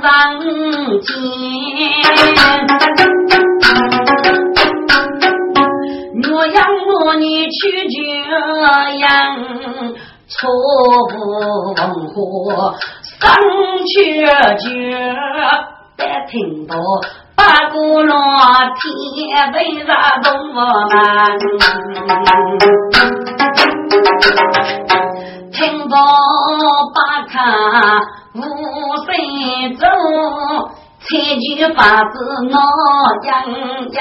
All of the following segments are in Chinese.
婆上上肩。我养我你去这样，错火上去绝，但听到八股罗天为啥动我们？听到八卡五岁走，千句法子我样样。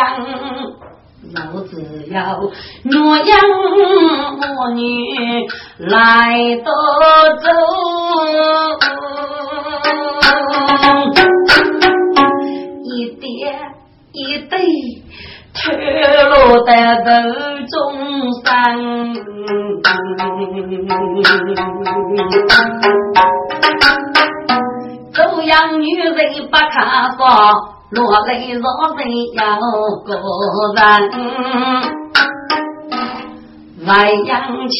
老子要我养我女来得走，一点一滴脱落在手中生，这样女人不看法。落泪落泪要个人，外阳前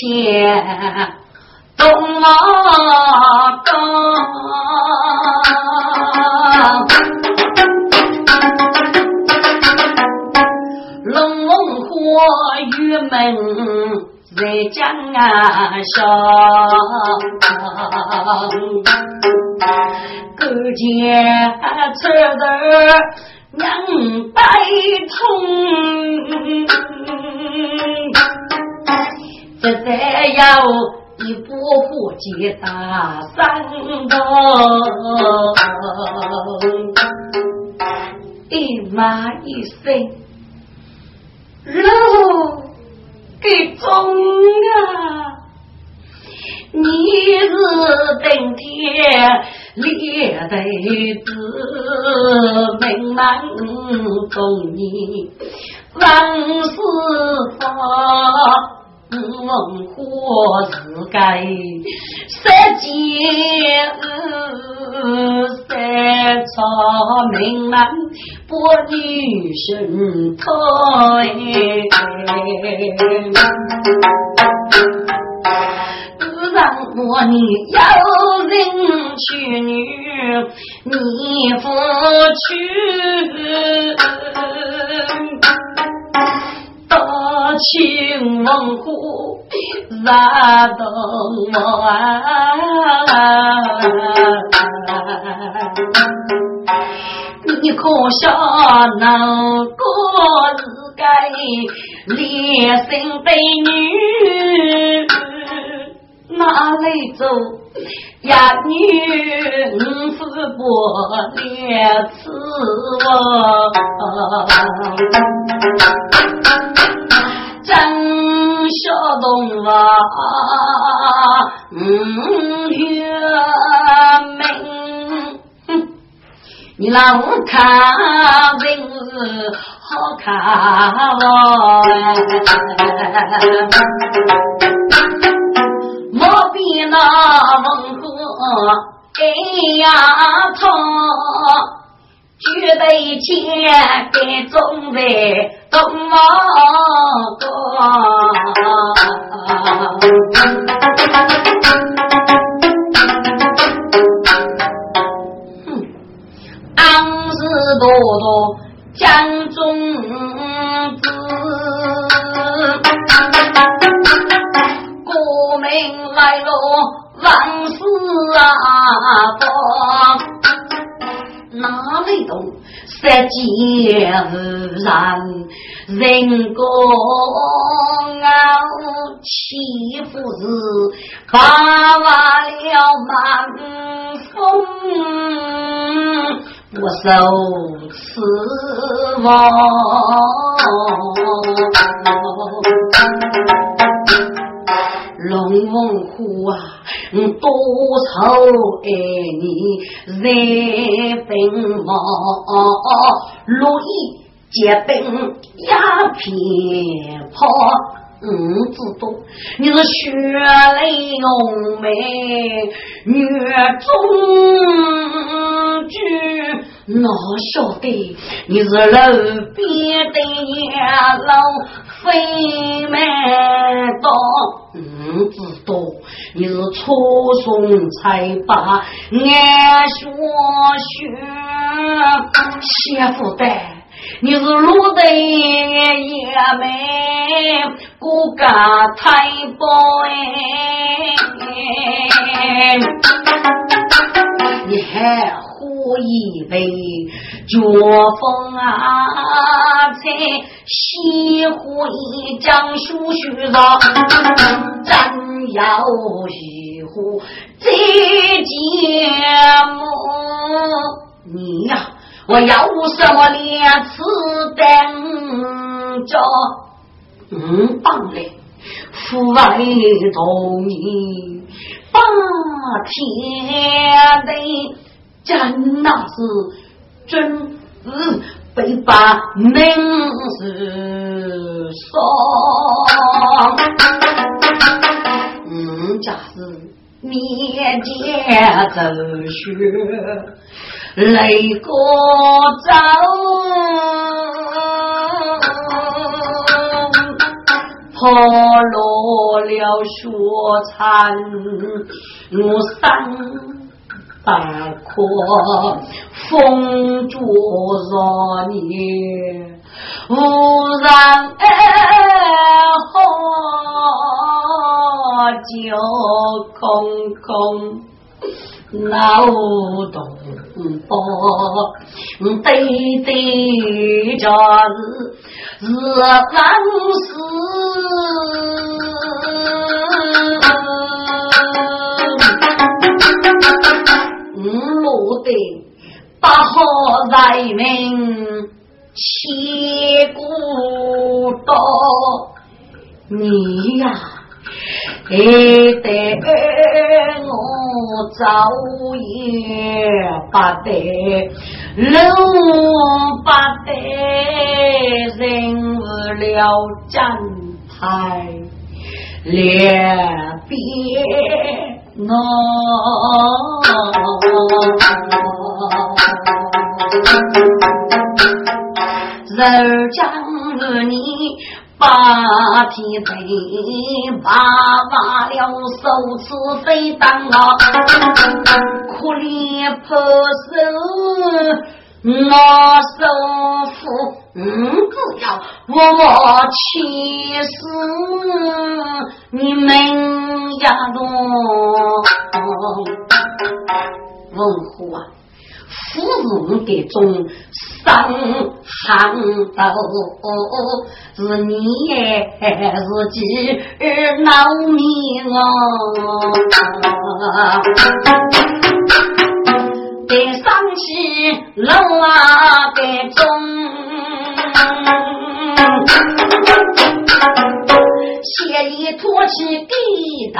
东我高，火玉门在江上。勾结扯得两百通，这再要一步步接大山高，一马一声，路给中啊！你是登天立地子，名满中你万事法，文化是该设计三朝名满不女生推。我你有人娶女，你不娶，多情问苦啥都我你可笑那个是该烈性悲女。哪里走呀？女五是过两次哦，真小动物嗯月明，你让我看人好看哦。我比那文和哎呀错，绝对钱给中位多么多。哼，昂是多多江中子。来了，万事啊多，哪里懂？世间然人各傲，欺负是把了满风，我受此望。龙凤虎啊，多愁爱你人兵忙，如意结兵呀，偏跑嗯，知道你是血泪浓眉女中举，哪晓得你是路边的野老飞满道。嗯，知道你是初送才把俺学学，媳妇的。你是路的也没骨架太薄哎，你还一杯绝风啊？才西湖一江书须上，真要西湖这节目，你呀。我要什么脸次等着？嗯，棒嘞！父爱同意，八天的真那是真是被把名是说，嗯，家是面前走学。泪过走，破落了雪残，我三百阔，风烛若你，无人好酒空空。劳动包，对对着是是万事，的八号人民千古道，你呀。还得我早也不得，路不得，人了正太两边喏，人将你。八天飞，爸爸了手持飞弹啊，可怜破手我手扶，嗯，只要我去死，你们呀都文虎啊！夫人的种生寒豆，是你是几儿闹命哦？得上起楼啊的种，血里托起地头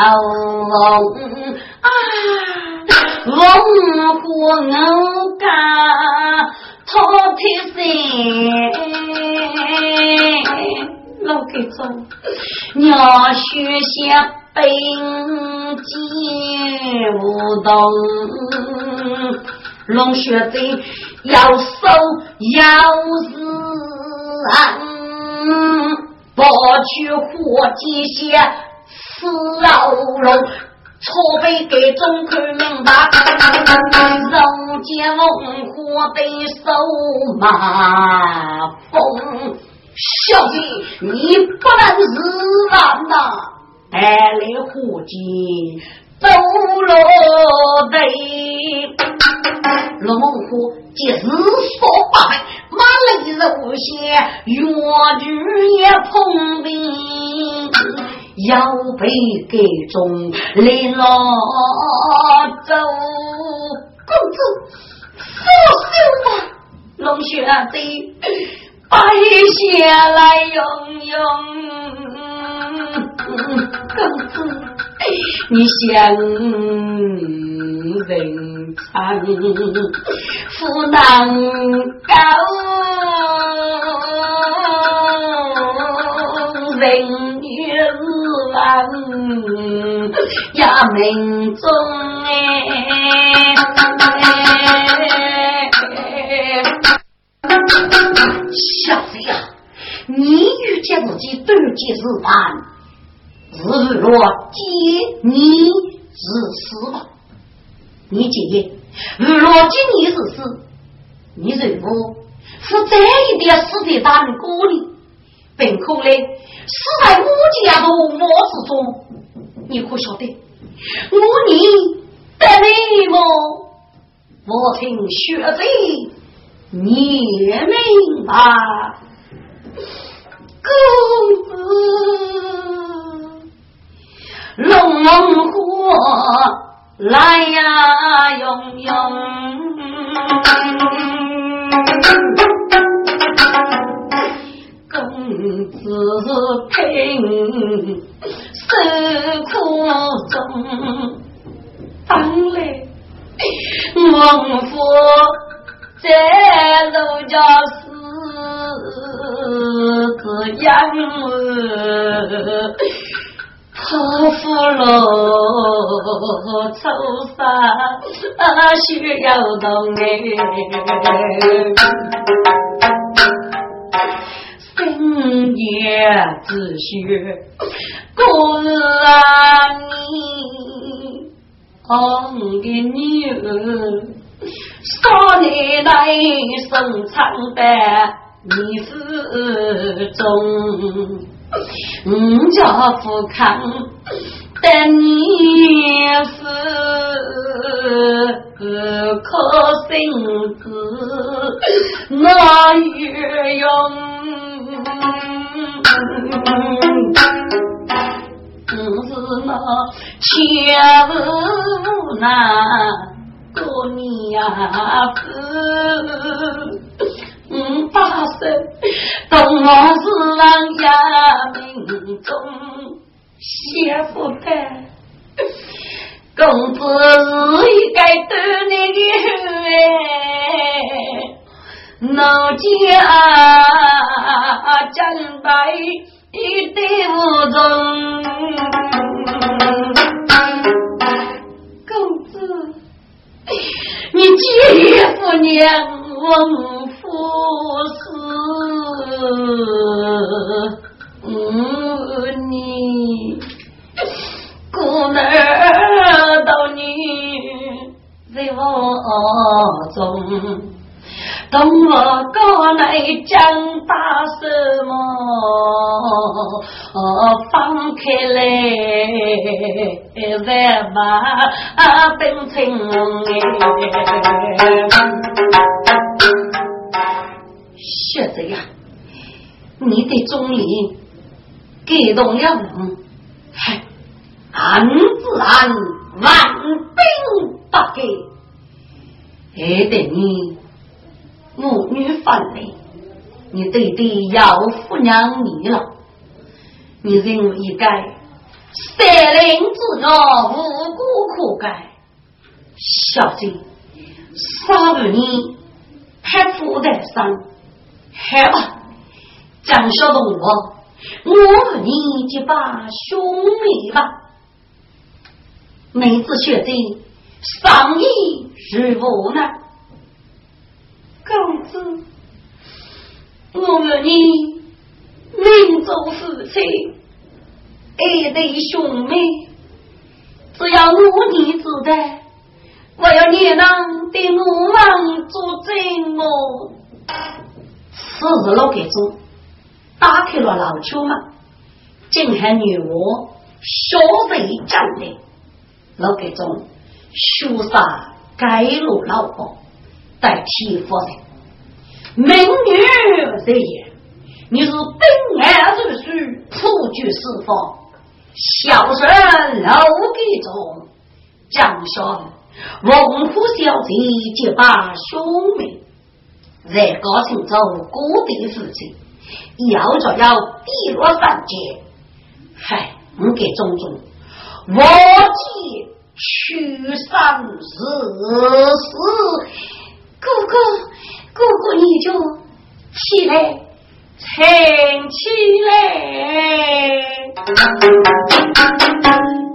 啊！龙虎我家饕餮心，老给中鸟须下兵进无动，龙血在要收要死，不去火鸡血死老龙。错被给中看明白，人间文化的手马风，小姐你不能自然呐，带来伙计走落地，龙虎即日所败，马累肉血，越剧也碰壁。要被给中领了走，公子放手吧，龙兄弟，摆下来用用。公子，你想人长福难高，人。呀命中哎，小子呀，你与见自己对接是办，日若接你是死吧？你今夜日若接你是死，你认我是这一点死的大锅里，本可嘞死在我家的窝子中，你可晓得？我你得你么？我听学子你明白，公子龙火来呀，用用。子听，受苦中，当来王夫在陆家是个养儿，托付了愁杀需要动哎，深夜自学过你，红的女儿，少奶奶生长的你是中。五家富康，但你是可心子，那月用，是那千无那过年子。五八岁，东王是王家命中媳妇的，公子是该得那个哎，老家将白一对无中，公子，你姐夫娘我。不是你，姑娘到你在我中，等我过来讲大什么？放开来再把本情哎。学子呀，你的总理感动了人，嗨，安自安，万兵不给，还得你母女分离，你对对要抚养你了，你认为应该三灵之恶，无辜可改，小姐，杀了你还负得上。好吧，张小东，我我和你结把兄妹吧。妹子学的上意如何呢？公子，我和你命中夫妻，爱对兄妹，只要我你知道，我要你能对我们做证哦。此日老给中打开了老秋门，惊喊女娲小贼战的老给中羞杀该路老婆代替夫人，美女在也，你是本案如书，普举四方，孝顺老给中，江小文虎小姐结拜兄妹。在高城州各地附近，要着要低落三界，嗨，我给种种，我见去生日时，哥哥哥哥你就起来，撑起来，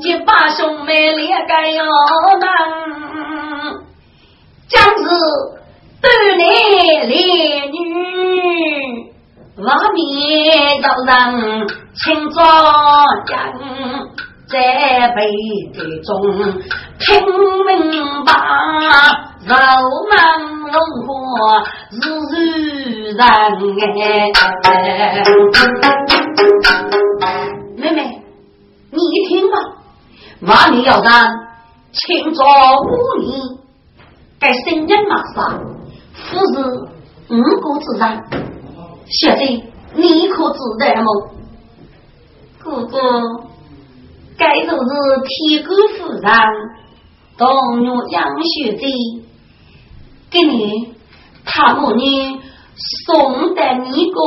结把兄妹连个哟门，将是多男连女，外面要人请作人，在辈子中听明白。肉门龙火日日人哎，妹妹，你听吧，万里要让清早五年，该新人马上，夫是五谷之人，小姐你可知道么？哥哥，该就是天官夫人，当月杨雪姐。给你，他母女送的你个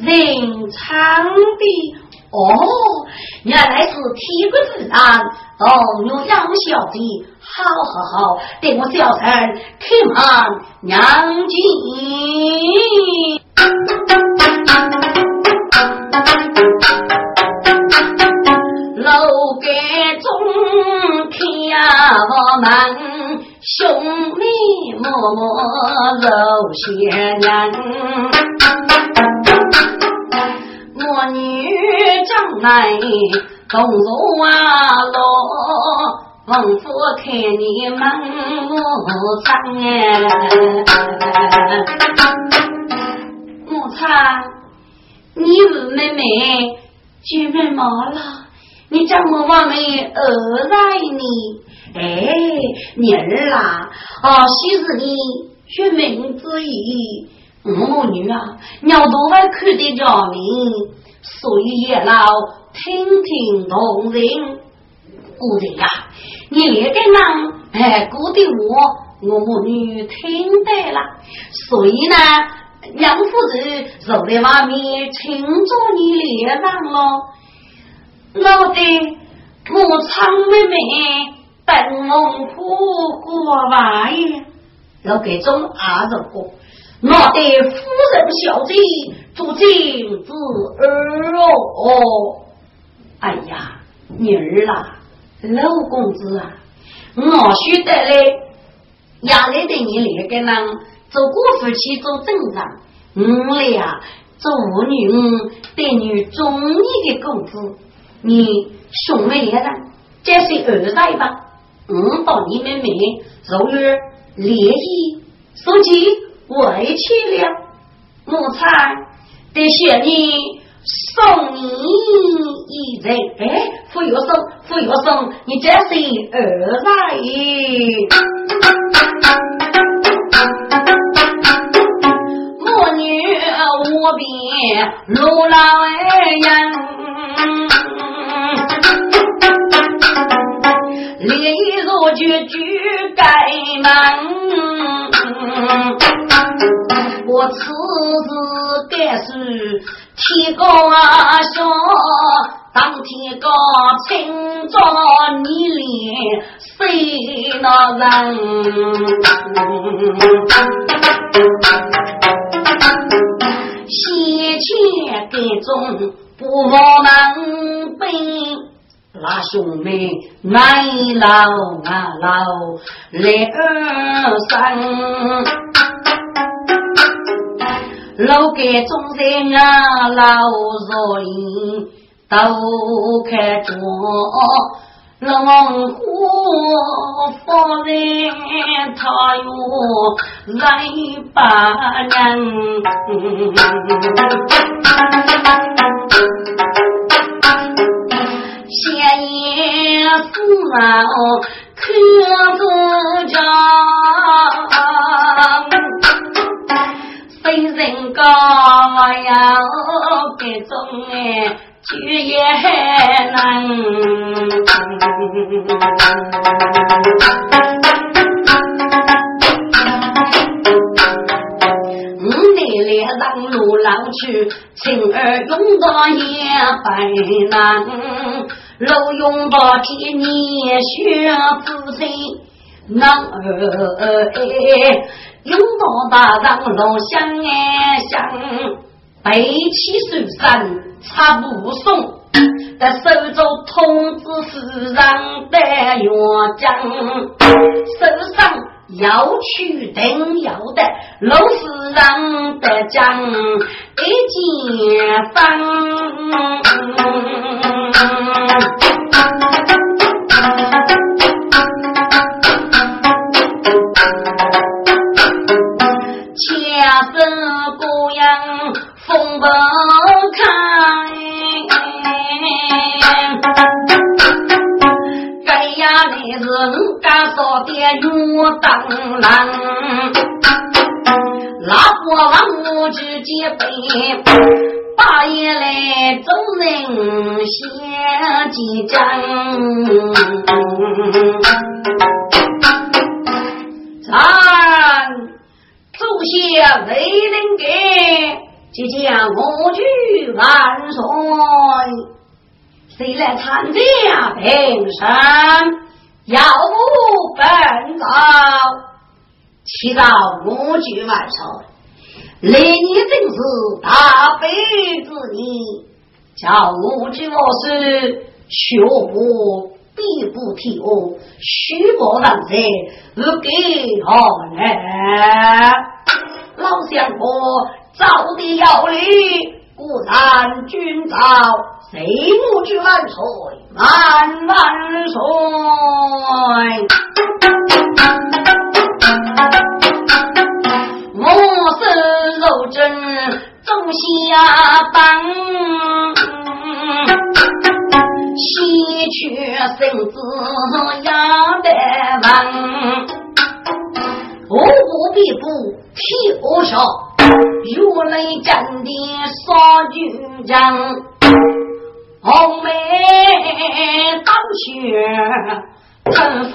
人唱的哦，原来是铁骨子上动用杨小姐，好好好，等我小陈开门娘进，楼盖中开我门。兄妹默默揉些年，我女将来工作啊落，王夫看你门目长哎，母亲，你是妹妹，姐妹毛了，你怎么往没儿来呢？哎，女儿啦，哦，昔日你学名之意，母女啊，鸟都会看得着你，所以也老听听同人。姑爹呀，你那个人哎，姑爹我我母女听得了，所以呢，杨夫人坐在外面请着你脸上咯，老的母苍妹妹。本龙虎过万也，老给中二十个，我的夫人小姐做金子儿哦。哎呀，女儿啦，老公子啊，我晓得嘞，衙内的你两个人做过夫妻做正常，我俩做妇女对你中意的公子，你兄妹也人这是二代吧？我到你们面如日烈意，所以委屈了。奴才得谢你送你一人，哎，傅有生，傅有生，你这是儿来。母女无边路老人。如举举盖门，我此时该是天高啊下，当天高清早你脸谁那人？先前该中不能背。那兄妹来老啊老来二三，老给众人啊老若影都开着，龙虎夫人他哟来把人。言私闹可不着，非人讲呀，这种哎，绝也难。我那里让路老去，情儿用到也白难。老用到天年学子孙，男儿哎，用到大丈老乡哎乡，背起手山插不送，在手中通知世上的元将，手上要去定要的老世上的将一件方。月当郎，拉国王母之接杯，八爷来众人写几张，咱祖先为人给。即将我去万岁，谁来参加评审？要不本告，祈祷我举万岁。来年正是大悲之年，叫我举我是学不必不听我，虚报人才不给何来？老相公。早的要礼，固然君朝，谁不举万岁，万万岁！我是肉珍中下邦，西去身子压得稳，我不必不替我说。如雷震的杀军帐红梅当雪春风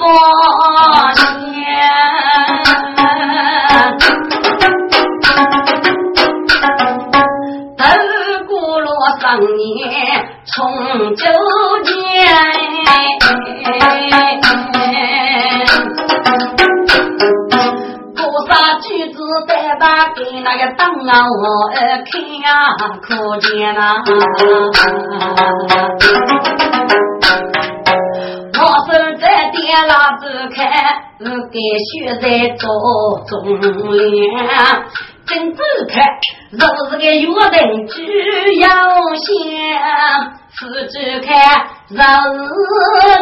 前等过了三年从九年打给那个当啊，我看呀，可见呐。我是在电拉子看，我给学在做中粮，真子看，若是个约定只要想，是只看，若是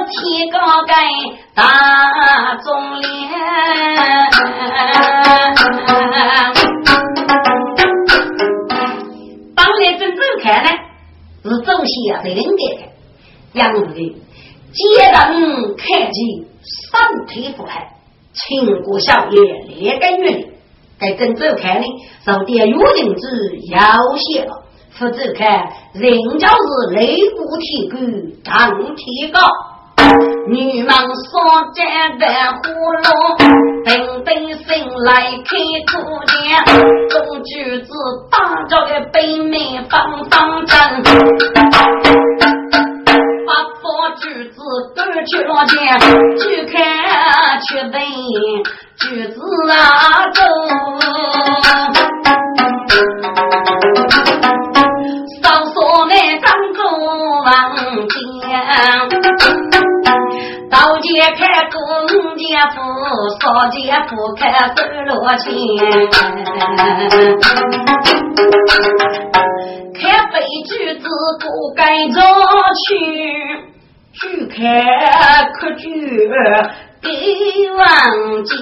提高盖大中粮。看呢，是祖先在领给的，养的，接人看见身体不好，亲过小爷连个月里，该真走看呢，受点约定之要挟了，否则看人家是肋骨体骨，当提高。女忙所站的葫芦，等等醒来开土店，众举子打着个北面方方阵，八方举子都去了见，去看去问举子啊走，开弓箭斧，少剑斧开手罗钱。开杯举子不该着去，举开可举给王剑。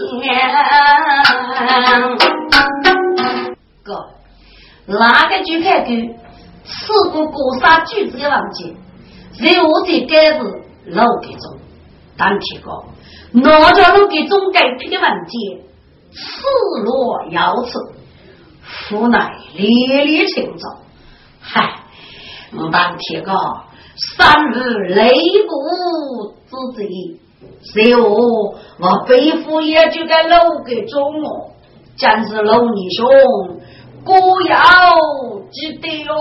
哥，哪个举开举？四个过杀举子的王剑，在我这盖子老给中。单提高，哪家路给总改批的文件，赤裸要辞，无奈烈烈情造。嗨，我单提高，三日雷不之贼，随后我背负也就该楼给中哦，真是老弟兄，果要记得哦。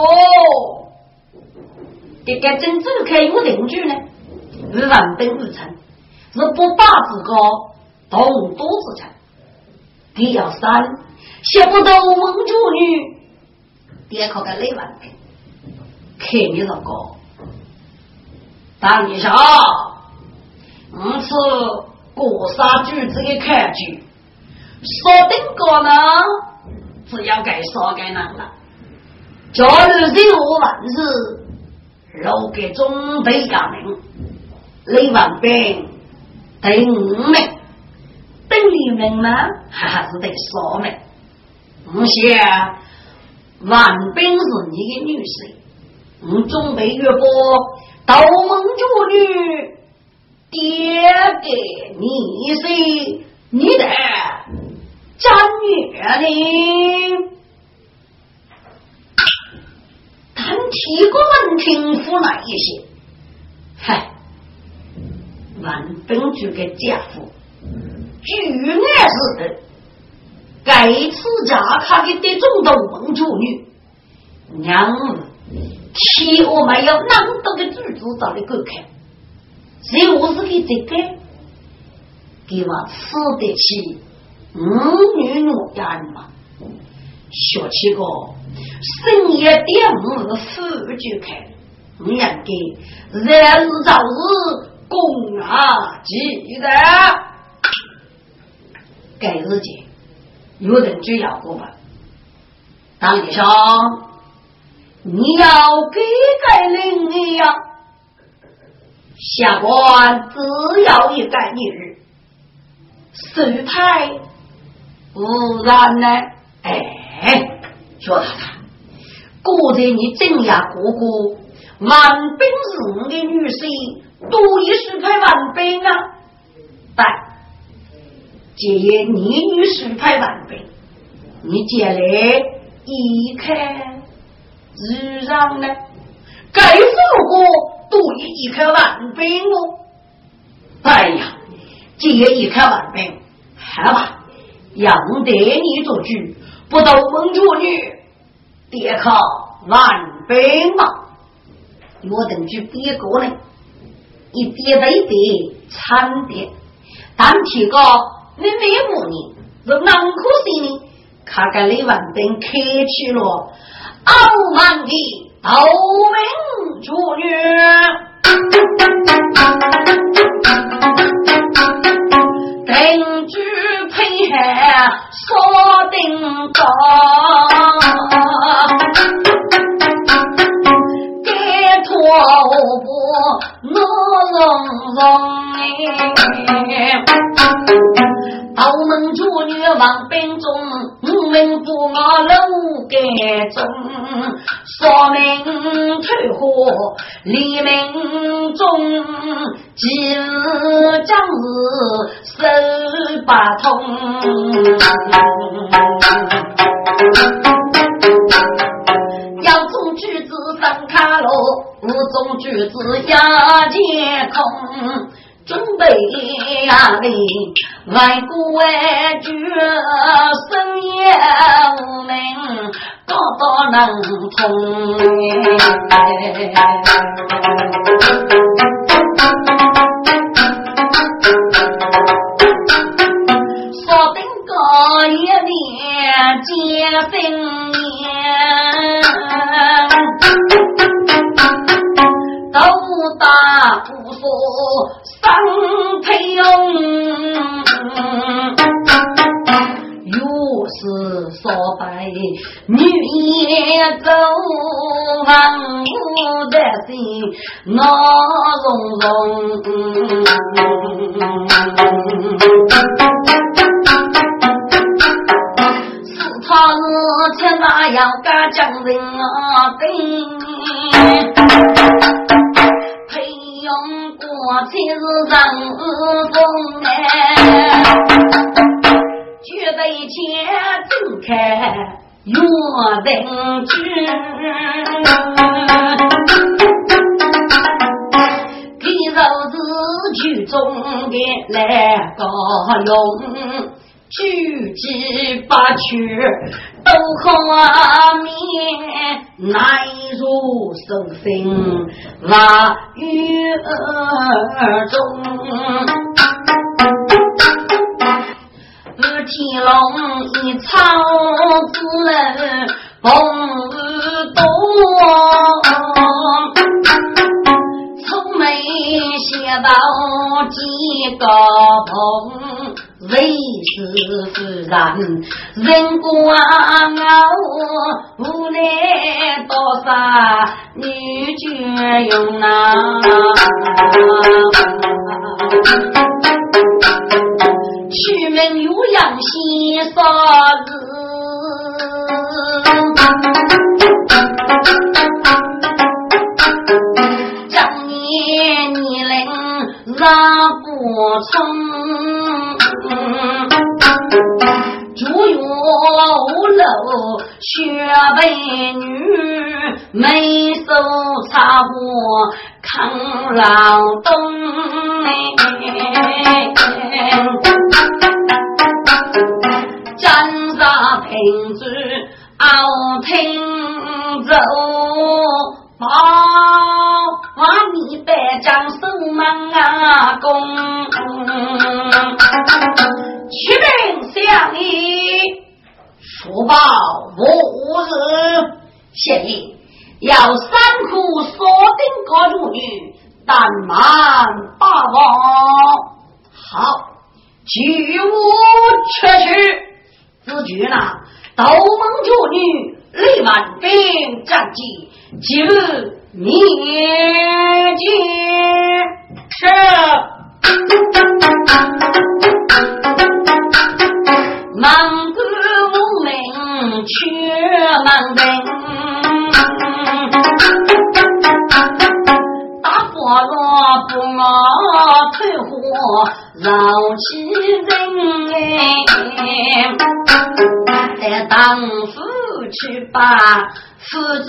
这个真正开有邻居呢，日万本日成。是不把自个动多之臣，第要三，写不得文主女，点考个雷万兵，看你这个，当你想，我是过杀句子的看句，说定个呢，只要该说该能了。假如任务完事，留给中队革命，雷万兵第五名，等你们呢，还是得说明。我想，万兵是你的女婿，我准备约波斗门主女，爹给你是你的战女呢？但提个门庭府那一些，嗨，万兵主个家父，居然是的。该次家卡的得中斗门主女，娘儿，替我们要那么多的主子找的够看，谁我是给这个，给我吃得起五女奴家人嘛？学起个深夜点五是富就开，我应该日日早日公啊记得，该日节。有人就要过吧，当医生，你要给改领呀？下官只要一改一日，寿胎不然呢？哎，说他他，果然你镇压哥哥，万兵是我的女婿，多一十块万兵啊！但。借你女十派万倍，你借来一看日上呢？该富过多一看万倍哦！哎呀，借一看万倍，好吧，让得你做主，不斗蒙主女，别靠万倍嘛！我等去别个呢，一别为别惨点，但提高。你为么呢？是南可惜呢？看看李万兵开去了，傲慢的斗名主女，定居配合锁定高，我不我容容哎。道门主女王兵中，五名不我楼盖中，说明退火黎明中，今日将日手把通，中举子上卡路，无中举子。压天空。准备呀的外国外绝生也无名，高到能通。说定个一年结婚年，都大不说。张培勇，又是说白女也走万物的心，闹融融。是他日前那样敢将人啊跟。用过去是人风哎，举杯前正开月灯枝，给肉是曲中的来高用。举几把曲，都画面，难入手心，话语中。天龙一草子，红多，愁眉写到几个棚。为是夫人，人光傲，无奈多少女眷用啊。出门有阳先杀子，张年年龄让不从。楼雪白女，没手插过抗劳动。站上平子熬听奏，把把你的将手忙啊工。取名相依，福报无日。现令要三库锁定各主女，但满八王。好，举物却去。此举呢，斗蒙主女立万兵战绩，今日灭绝。是。名却满人，大火若不我退火绕起人哎，当夫去把夫子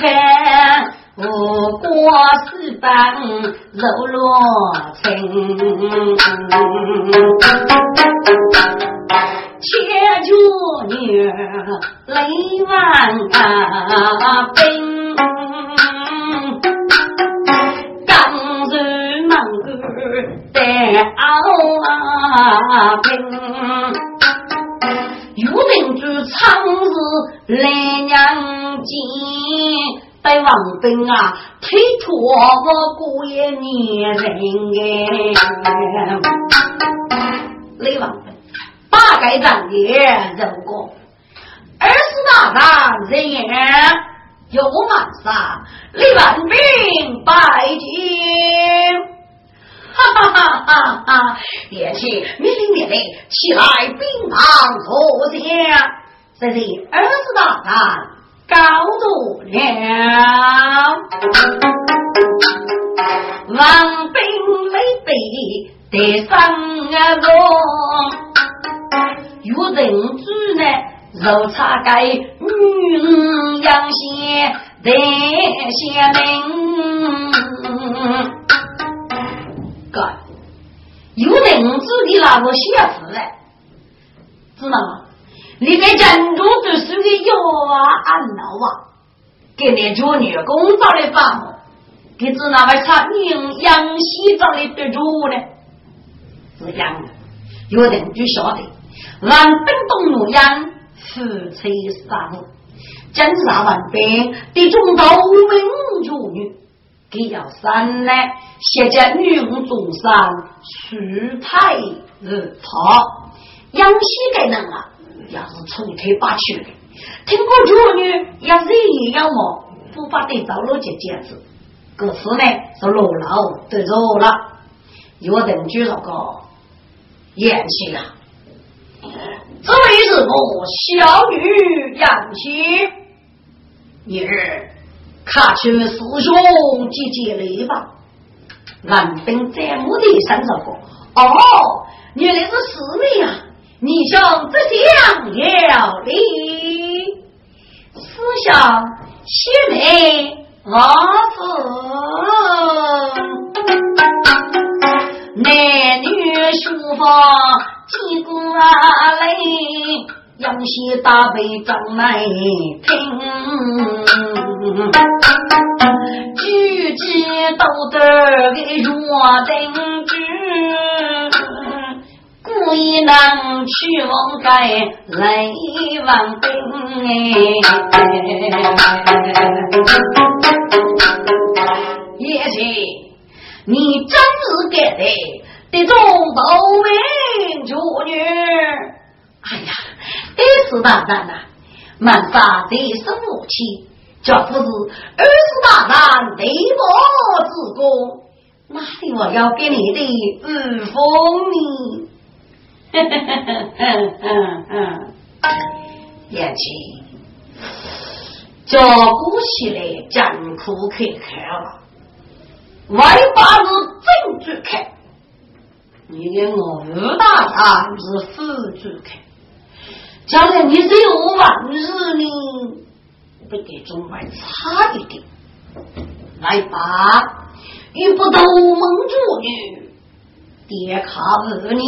看，我过四般柔罗情。千脚女泪万兵，刚柔能儿得傲平。有名之长日来娘亲，对王兵啊推脱我过一年人哎，雷王。大概长也人过，二十大难人言有满杀，李万兵拜见，哈哈哈哈哈！连起命令命令，起来兵王坐下，这是二十大难高度了，王兵累备得上个。有人住呢，肉茶盖女儿养些得些命。哥，有人知的那个写字嘞，知道吗？你给珍珠读书的药啊，安老啊，给你做女工找的。办法，给知那位茶女养西找的。得主呢？是这样的，有人就晓得。万兵东路阳，夫妻三母，今日万兵的中道文主女，给要三来，现在女武中山，舒泰日他，杨西个人啊，要是出腿把去，听过主女要是一样么，不把对着了就简直，可是呢是落老得肉了，有人就那个演戏了。这位是我小女杨希，你儿看去师兄姐姐来吧。男兵在墓地上着过，哦，原来是师妹呀！你想这样要礼，思想谢妹我是男女书房。几个来，杨西大背张来听，举起刀子给若登之，古我也能去往该来往兵哎，叶青，你真是该的，得中道名主女。哎呀，得是大难呐，满发得生武器，这不是二十大人内部之功。哪里我要给你的御风呢？哼哼哼哼哼言情，这古起来艰苦可看了，外八是正主看，你给我吴大人是副主看，将来你是有万日呢，不给中外差一点，来吧。遇不到蒙主女，爹卡儿你，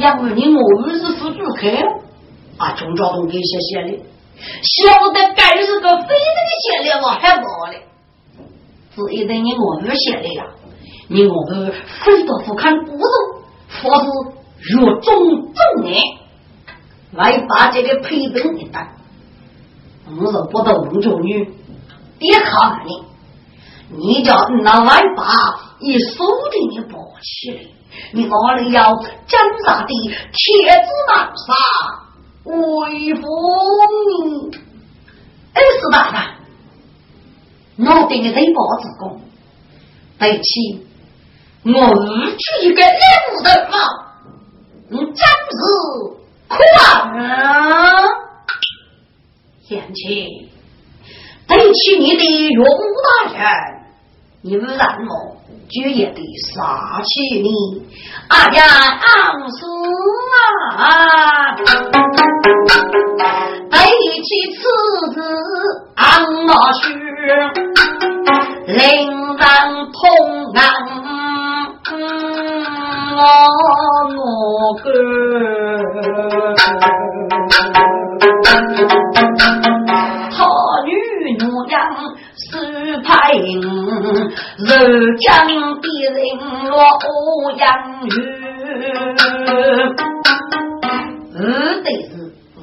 要问你我们是副主客，啊，中朝东给写写的，晓得该是个非得写的我还不嘞，只一等你我们写的呀，你我们非得不看故事，或是若中正年，来把这个配本一带，我是不到蒙主女，爹卡儿你。你叫那外八一手的你抱起来，你哪里要真杀的铁子难杀，威风你二十大人，我对你人报之功，对起我日去一个两人嘛，你真是狂啊！贤妻，对起你的荣大人。你们让我就也得杀气你，啊呀，昂死啊！对起此子昂老去，令人痛啊！我哥。派人将敌人落欧阳雨，二得是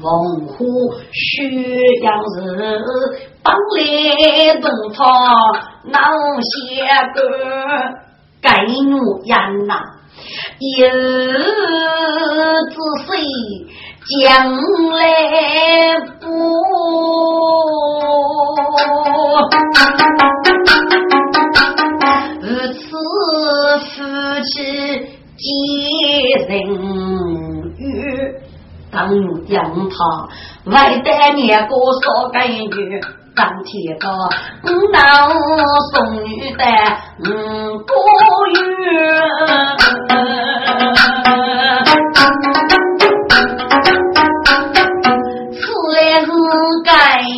龙虎血阳日，当来东方闹些个该怒言呐，一子谁将来不？如此夫妻结人缘，当让他外带年过少个月，当天个五男送女的五个月。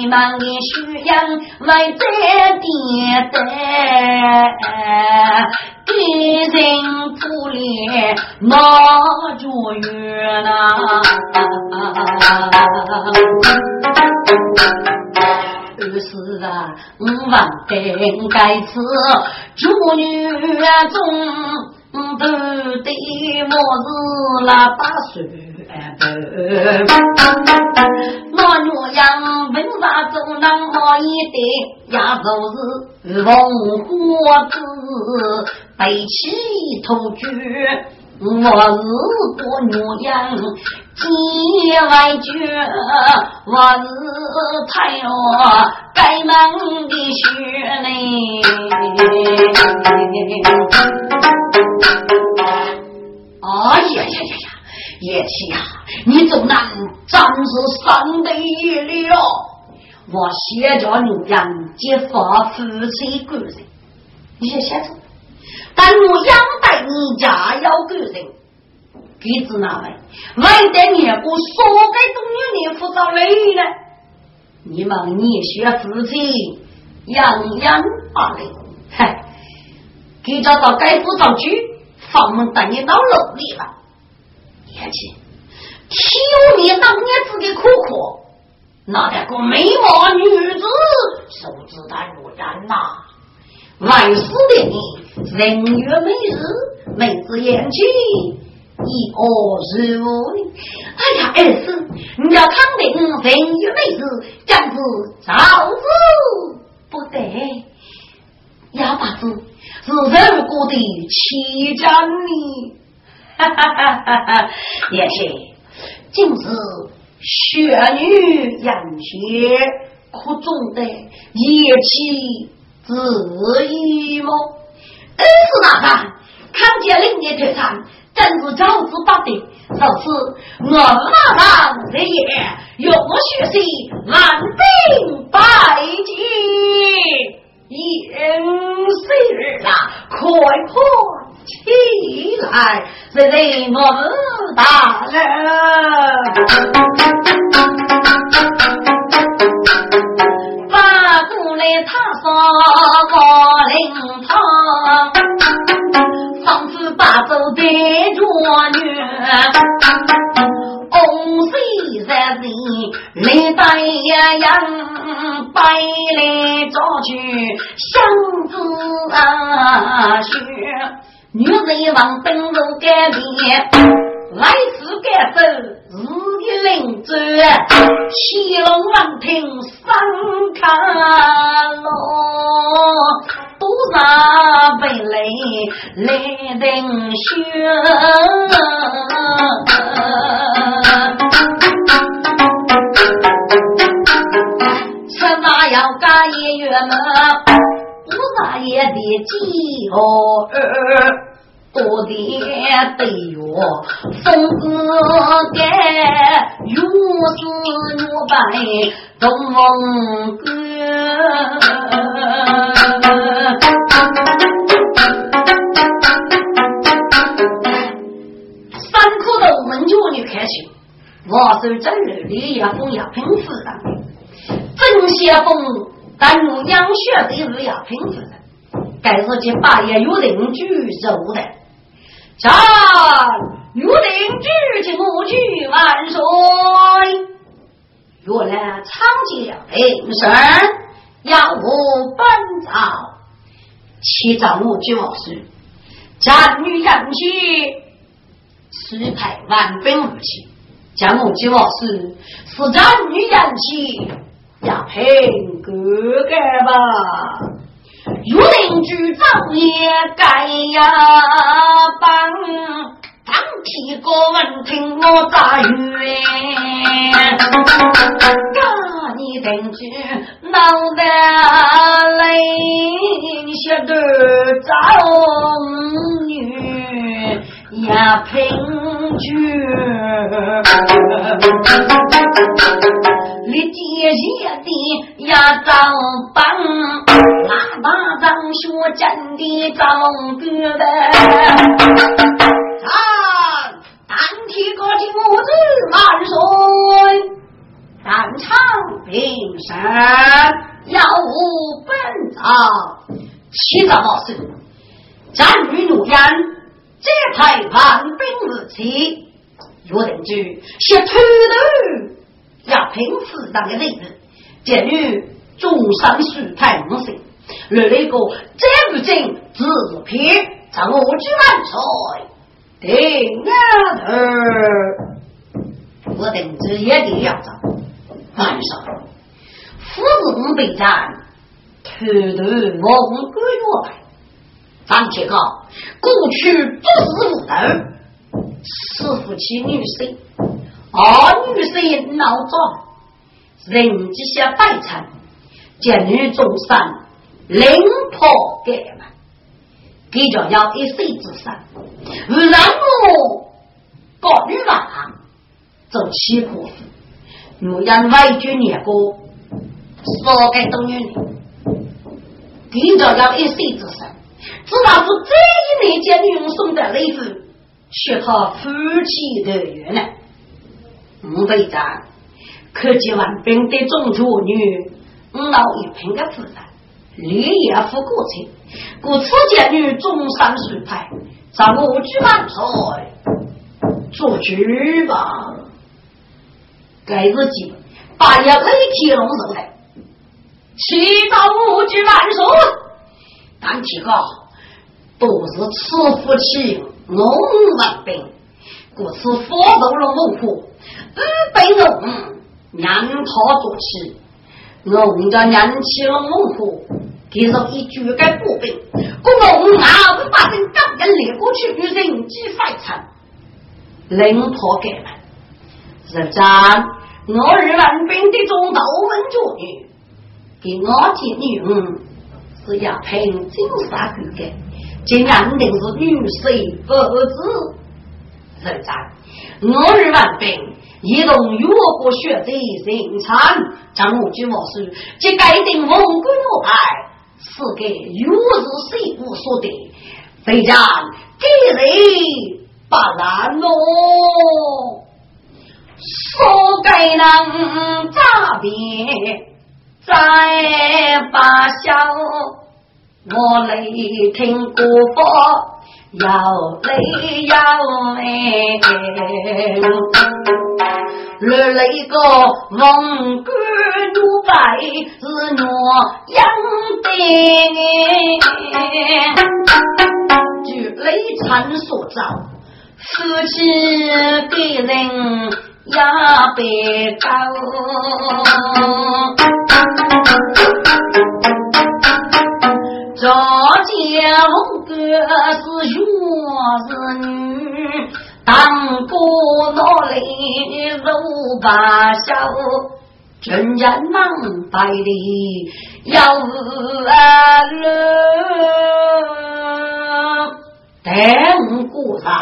忙的需要来在点的，给人不脸那着远呐。于是啊，我万定该此祝女啊中都得么子那八岁。那女样为啥走那么一点？呀，就是凤花子背起头绢，我是个女样见外绝，我是太阳盖满的雪呢。哎呀呀呀呀！叶七呀，你怎能真是三得一理了？我写着女人结发夫妻个人，你先写着。但我养待你家要个人，给子哪位？为得你我说该东有你负责累呢？你们你学夫妻样样罢了，嗨，给找到该负责去，放门等你到楼里了。年轻，体你当年自己苦苦，那个个美貌女子，手指淡如然呐。来世的你，人月美日，美子眼睛，一恶日无哎呀，儿子，你要康定人与美事，将是造之不得。哑巴子是人过的欺诈你，哈哈哈哈哈！也是，今日血女养血，可中的一气自意么？儿子大汉，看见另一头上。真是教子不得，如此我马上日夜用血气安兵百将，应岁日啊，快快起来，这人我大人，他说高灵堂。上次把走的状元，红西山人来带羊，白来找去相知啊雪，女人往登陆改变，来世改走日的灵州，七龙王庭三看咯。多少悲泪来登雪，吃嘛要干一月么？多少夜的饥饿，多的得哟，风歌改，又是又白东歌。三颗豆门脚女开心，我是真日李亚峰亚平夫人，真先锋但我养血的是亚平夫人，该是去八爷有邻居走的，唱有邻居请我去万岁，原来长江铃声。要我本朝，七朝我就要是战女杨气，四派万兵武器，将我就要是是战女杨气，要配哥哥吧。如邻居长也该呀帮。张提哥闻听我大冤，家你邻居闹得来，晓得找女也平居，你爹爹的也找帮，那把张学真的找哥的。啊！单提个金母子万岁，单唱平生要无本朝，七朝好事，战于怒烟，这才万兵无器。若定居是头头要平死当的日子，鉴于中山书太五岁，来了一个这不正自偏，让我举万岁。定啊头，我等子也得要走。晚上，父子备战，偷偷望个月来。张铁高，过去不是无头，是夫妻女婿，二女婿闹转，人之下拜餐，见女中山，灵破盖嘛，给着要一岁之上。让我搞女娃做七婆子，我让外军年过少给多年龄，今朝要一岁之生，知道是这一年间女送的礼物，却他夫妻的缘呢。五队长，可见万兵的中主女，老一品的夫人，绿叶夫过去，故此见女中山水派。咱我举万岁，做主吧。该日记八爷雷天龙走来，祈祷我举万岁。但提高都是慈父亲，我万兵，故此佛走了猛虎，五百龙让他做起，我家年轻了猛虎，给上一句该不病，公公啊，我把人刚刚领过去，与人机反常，领破给了，是真。我日万兵的中道门主女，给我见女是要凭金沙狗的，竟然定是女婿儿子。人在我日万兵一同越过血贼人产，将我军我师，即改定蒙古奴派，是给越日谁无所得，非将给人不然喽。说该人诈骗，再把笑，我来听国法。要来要来，来来个蒙古奴白是我养的，据雷禅所造，夫妻的人要别高。这家龙哥是学是女，当过脑里肉把笑，真人忙百里要二路，但固然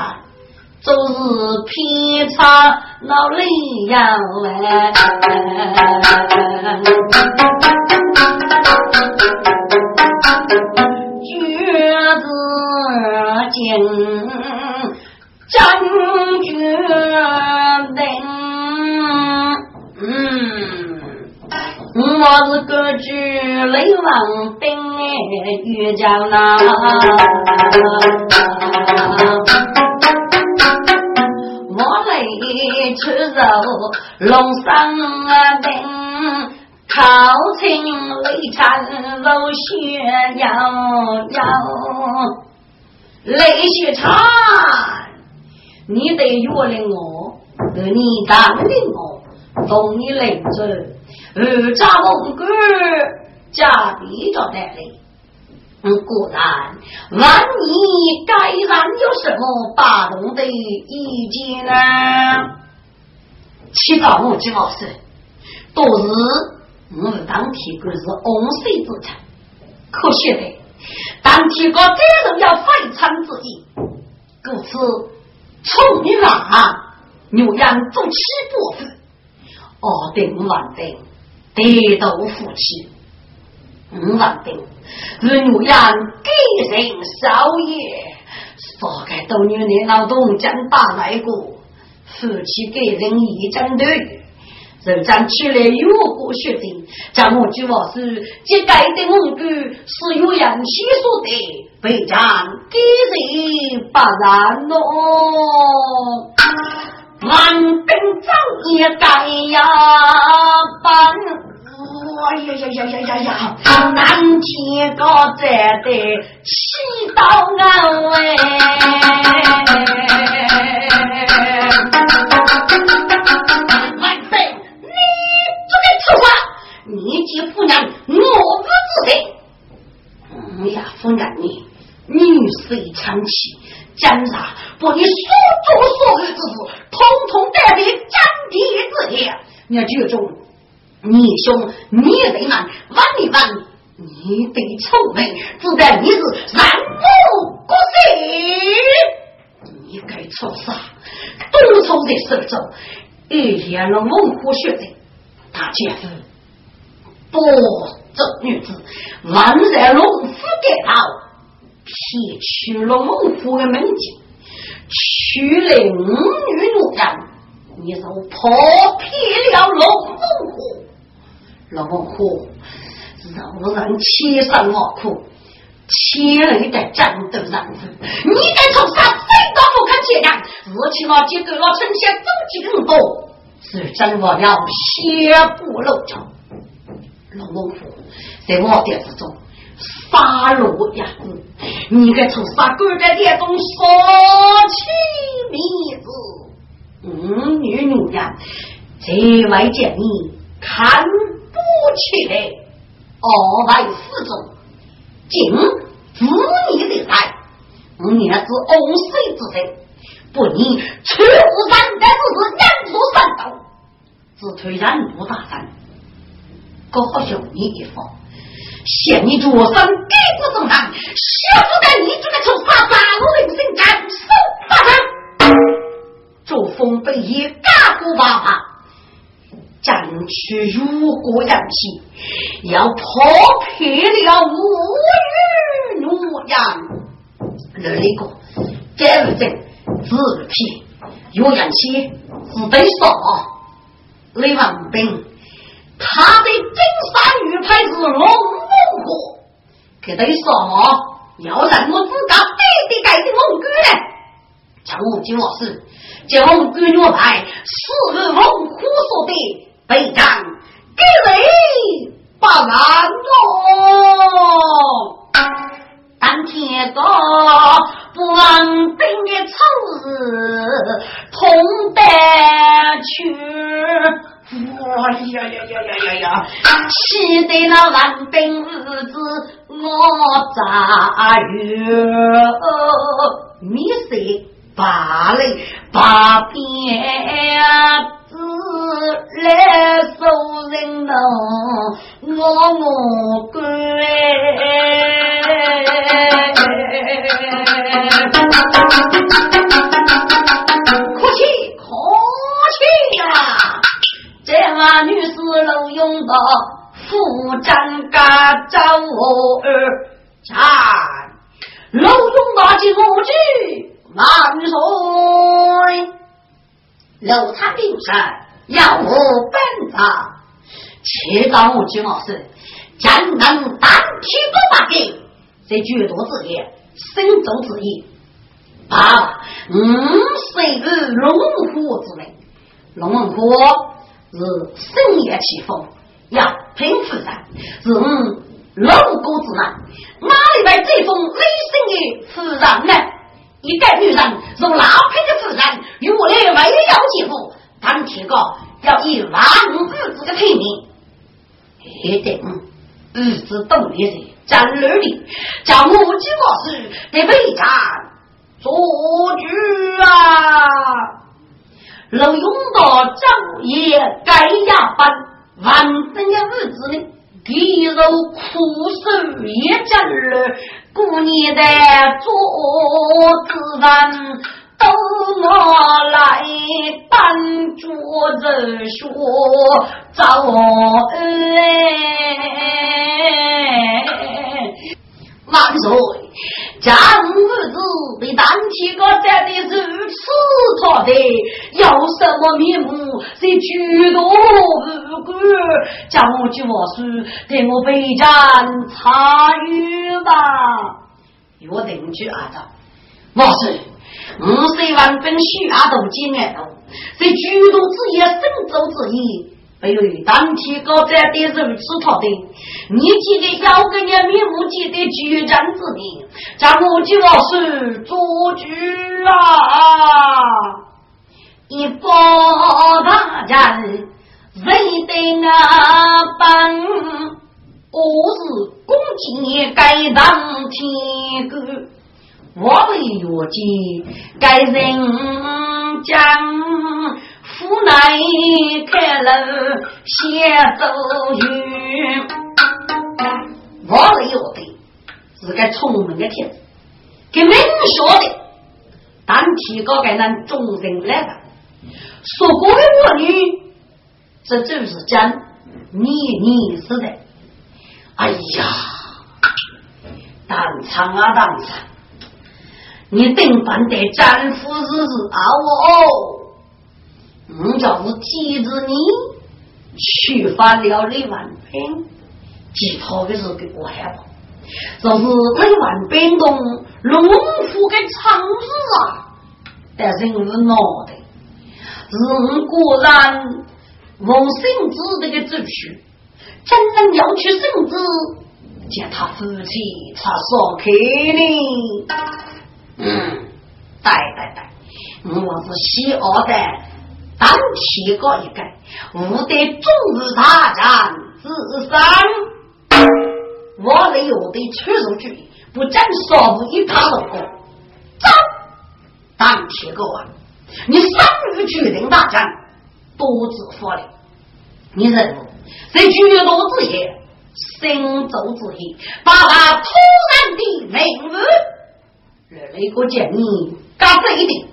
就是偏差脑里要金将决定，嗯，我是个举雷王兵哎，岳家那，我来吃肉龙上兵，靠近雷禅肉血摇摇。雷雪禅，你得约了我，得你答应我，同你领着二家蒙古家比着带来。果然，万一该然有什么大同的意见呢？七到五几老师，都是我们当天官是翁水之产，可惜的。但提高这人要非常之意，故此从你啊，牛羊做七伯子，二定万定得到夫妻，五万定是牛羊给人少爷，说该多年的劳动将打来过，夫妻给人一针对。人将起来越过血定，将我句话是：这改的文句是有阳气所得，非将给人不然咯。万兵长也该呀帮，哎呀呀呀呀呀呀！南天高寨的七道安慰。夫人你女随长妻，江上把你所做所为之事，统统带在斩地之下。你要记住，你兄你得难，万里万，你得聪明，只得你是三不国谁？你该出啥？多愁在手中，一天了猛虎血贼，大姐夫。不，这女子万在龙府盖牢，撇去了龙府的门禁，娶了五女奴人，你就破撇了龙凤虎。龙凤虎让人千辛万苦，千里的战斗人物，你敢从杀谁都不肯接壤，而且那几个老丞相走几多，是真我要血不露头。龙王府在我店之中杀戮呀！你该从杀狗的店中说起名字。这外见你看不起来，二位府中，今子你的来，我娘子翁水之身，不你出山，但是是两座山道，只推然不大山，高兄你一方，嫌你着身给不正当，小不得你这个臭傻傻，我人生敢手把上，周风被一嘎鼓巴巴。争取如果扬起，要破开了无语诺言。那一个，这不正自批，有扬起只得说，李文斌，他的金山玉牌是龙凤国，可得说，要让我自家弟弟改的龙龟呢？叫我金老师，叫龙龟玉牌是龙虎所的。队长，给雷把难哦！当天个不安定的丑日通得去，哎呀呀呀呀呀呀！气得那万兵日子我咋月？你谁把嘞把边？来收人头，我我管。这位女士楼用的副长家找我儿站，楼用大金木具万岁。楼差顶上要我本着，切到我金老师，将能单体不发给，这举多之言，深重之意。爸，五岁是龙虎之名，龙虎是深夜起风，要平复山，是五龙骨之男，哪里来这种雷声的夫人呢？一个女人如老配的夫人，原来没有几户，当提高要以万日子的配名，一定日子懂的人在那里，叫我金老师得备战做主啊！能用到昼也该压班，完整的日子呢，肌肉苦受也真儿。过年的桌子饭都我来搬桌子说早哎，万岁。将日子被单体哥站的如此差的，有什么面目？是举头无辜？叫我去我书，给我备战参与吧。我定去阿照，我是五十万兵需阿斗金眼头，是举头之言，神州之意。被当天高在的人吃他的，你记得要跟你面目记得举战之地，叫我就要是做主啊！一包大人谁得啊帮？我是公鸡该当天狗，我为药剂该人讲。无奈开了先走远，我是要的，是个聪明的天子，给明晓的，但提高给咱众人来的，说过的我女，这就是讲你你是的，哎呀，当场啊当场，你等办得战夫日子啊我。我就是记着你去发了李万兵，其他的是给我害怕，就是李万兵东龙虎的长子啊，但是我是闹的，是我果然王生子这个主婿，真能要去圣子，叫他夫妻才说开呢。嗯，对对对，我是西澳的。当提高一个，吾得终日大战自三。我来有的出手去，不战少不一他老公。战，当提高啊！你三日决定大战，多自负了。你认为在举刀之前，行走之前，把他突然的名字，那个建议，干这一点，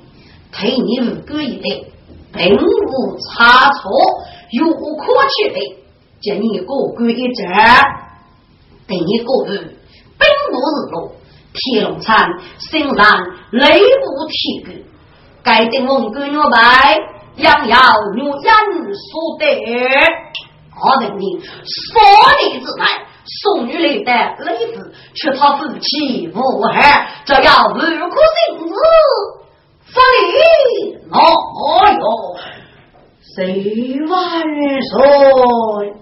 陪你五个一代，并无差错，有可取的，建议过关一战，等你过关，并不是路，铁龙山身上雷不铁骨，该等我跟我拜，杨要女人所得。我等你少年之内，送女来的雷子，却怕夫妻无害，这要如苦心子，不离哪有谁万岁？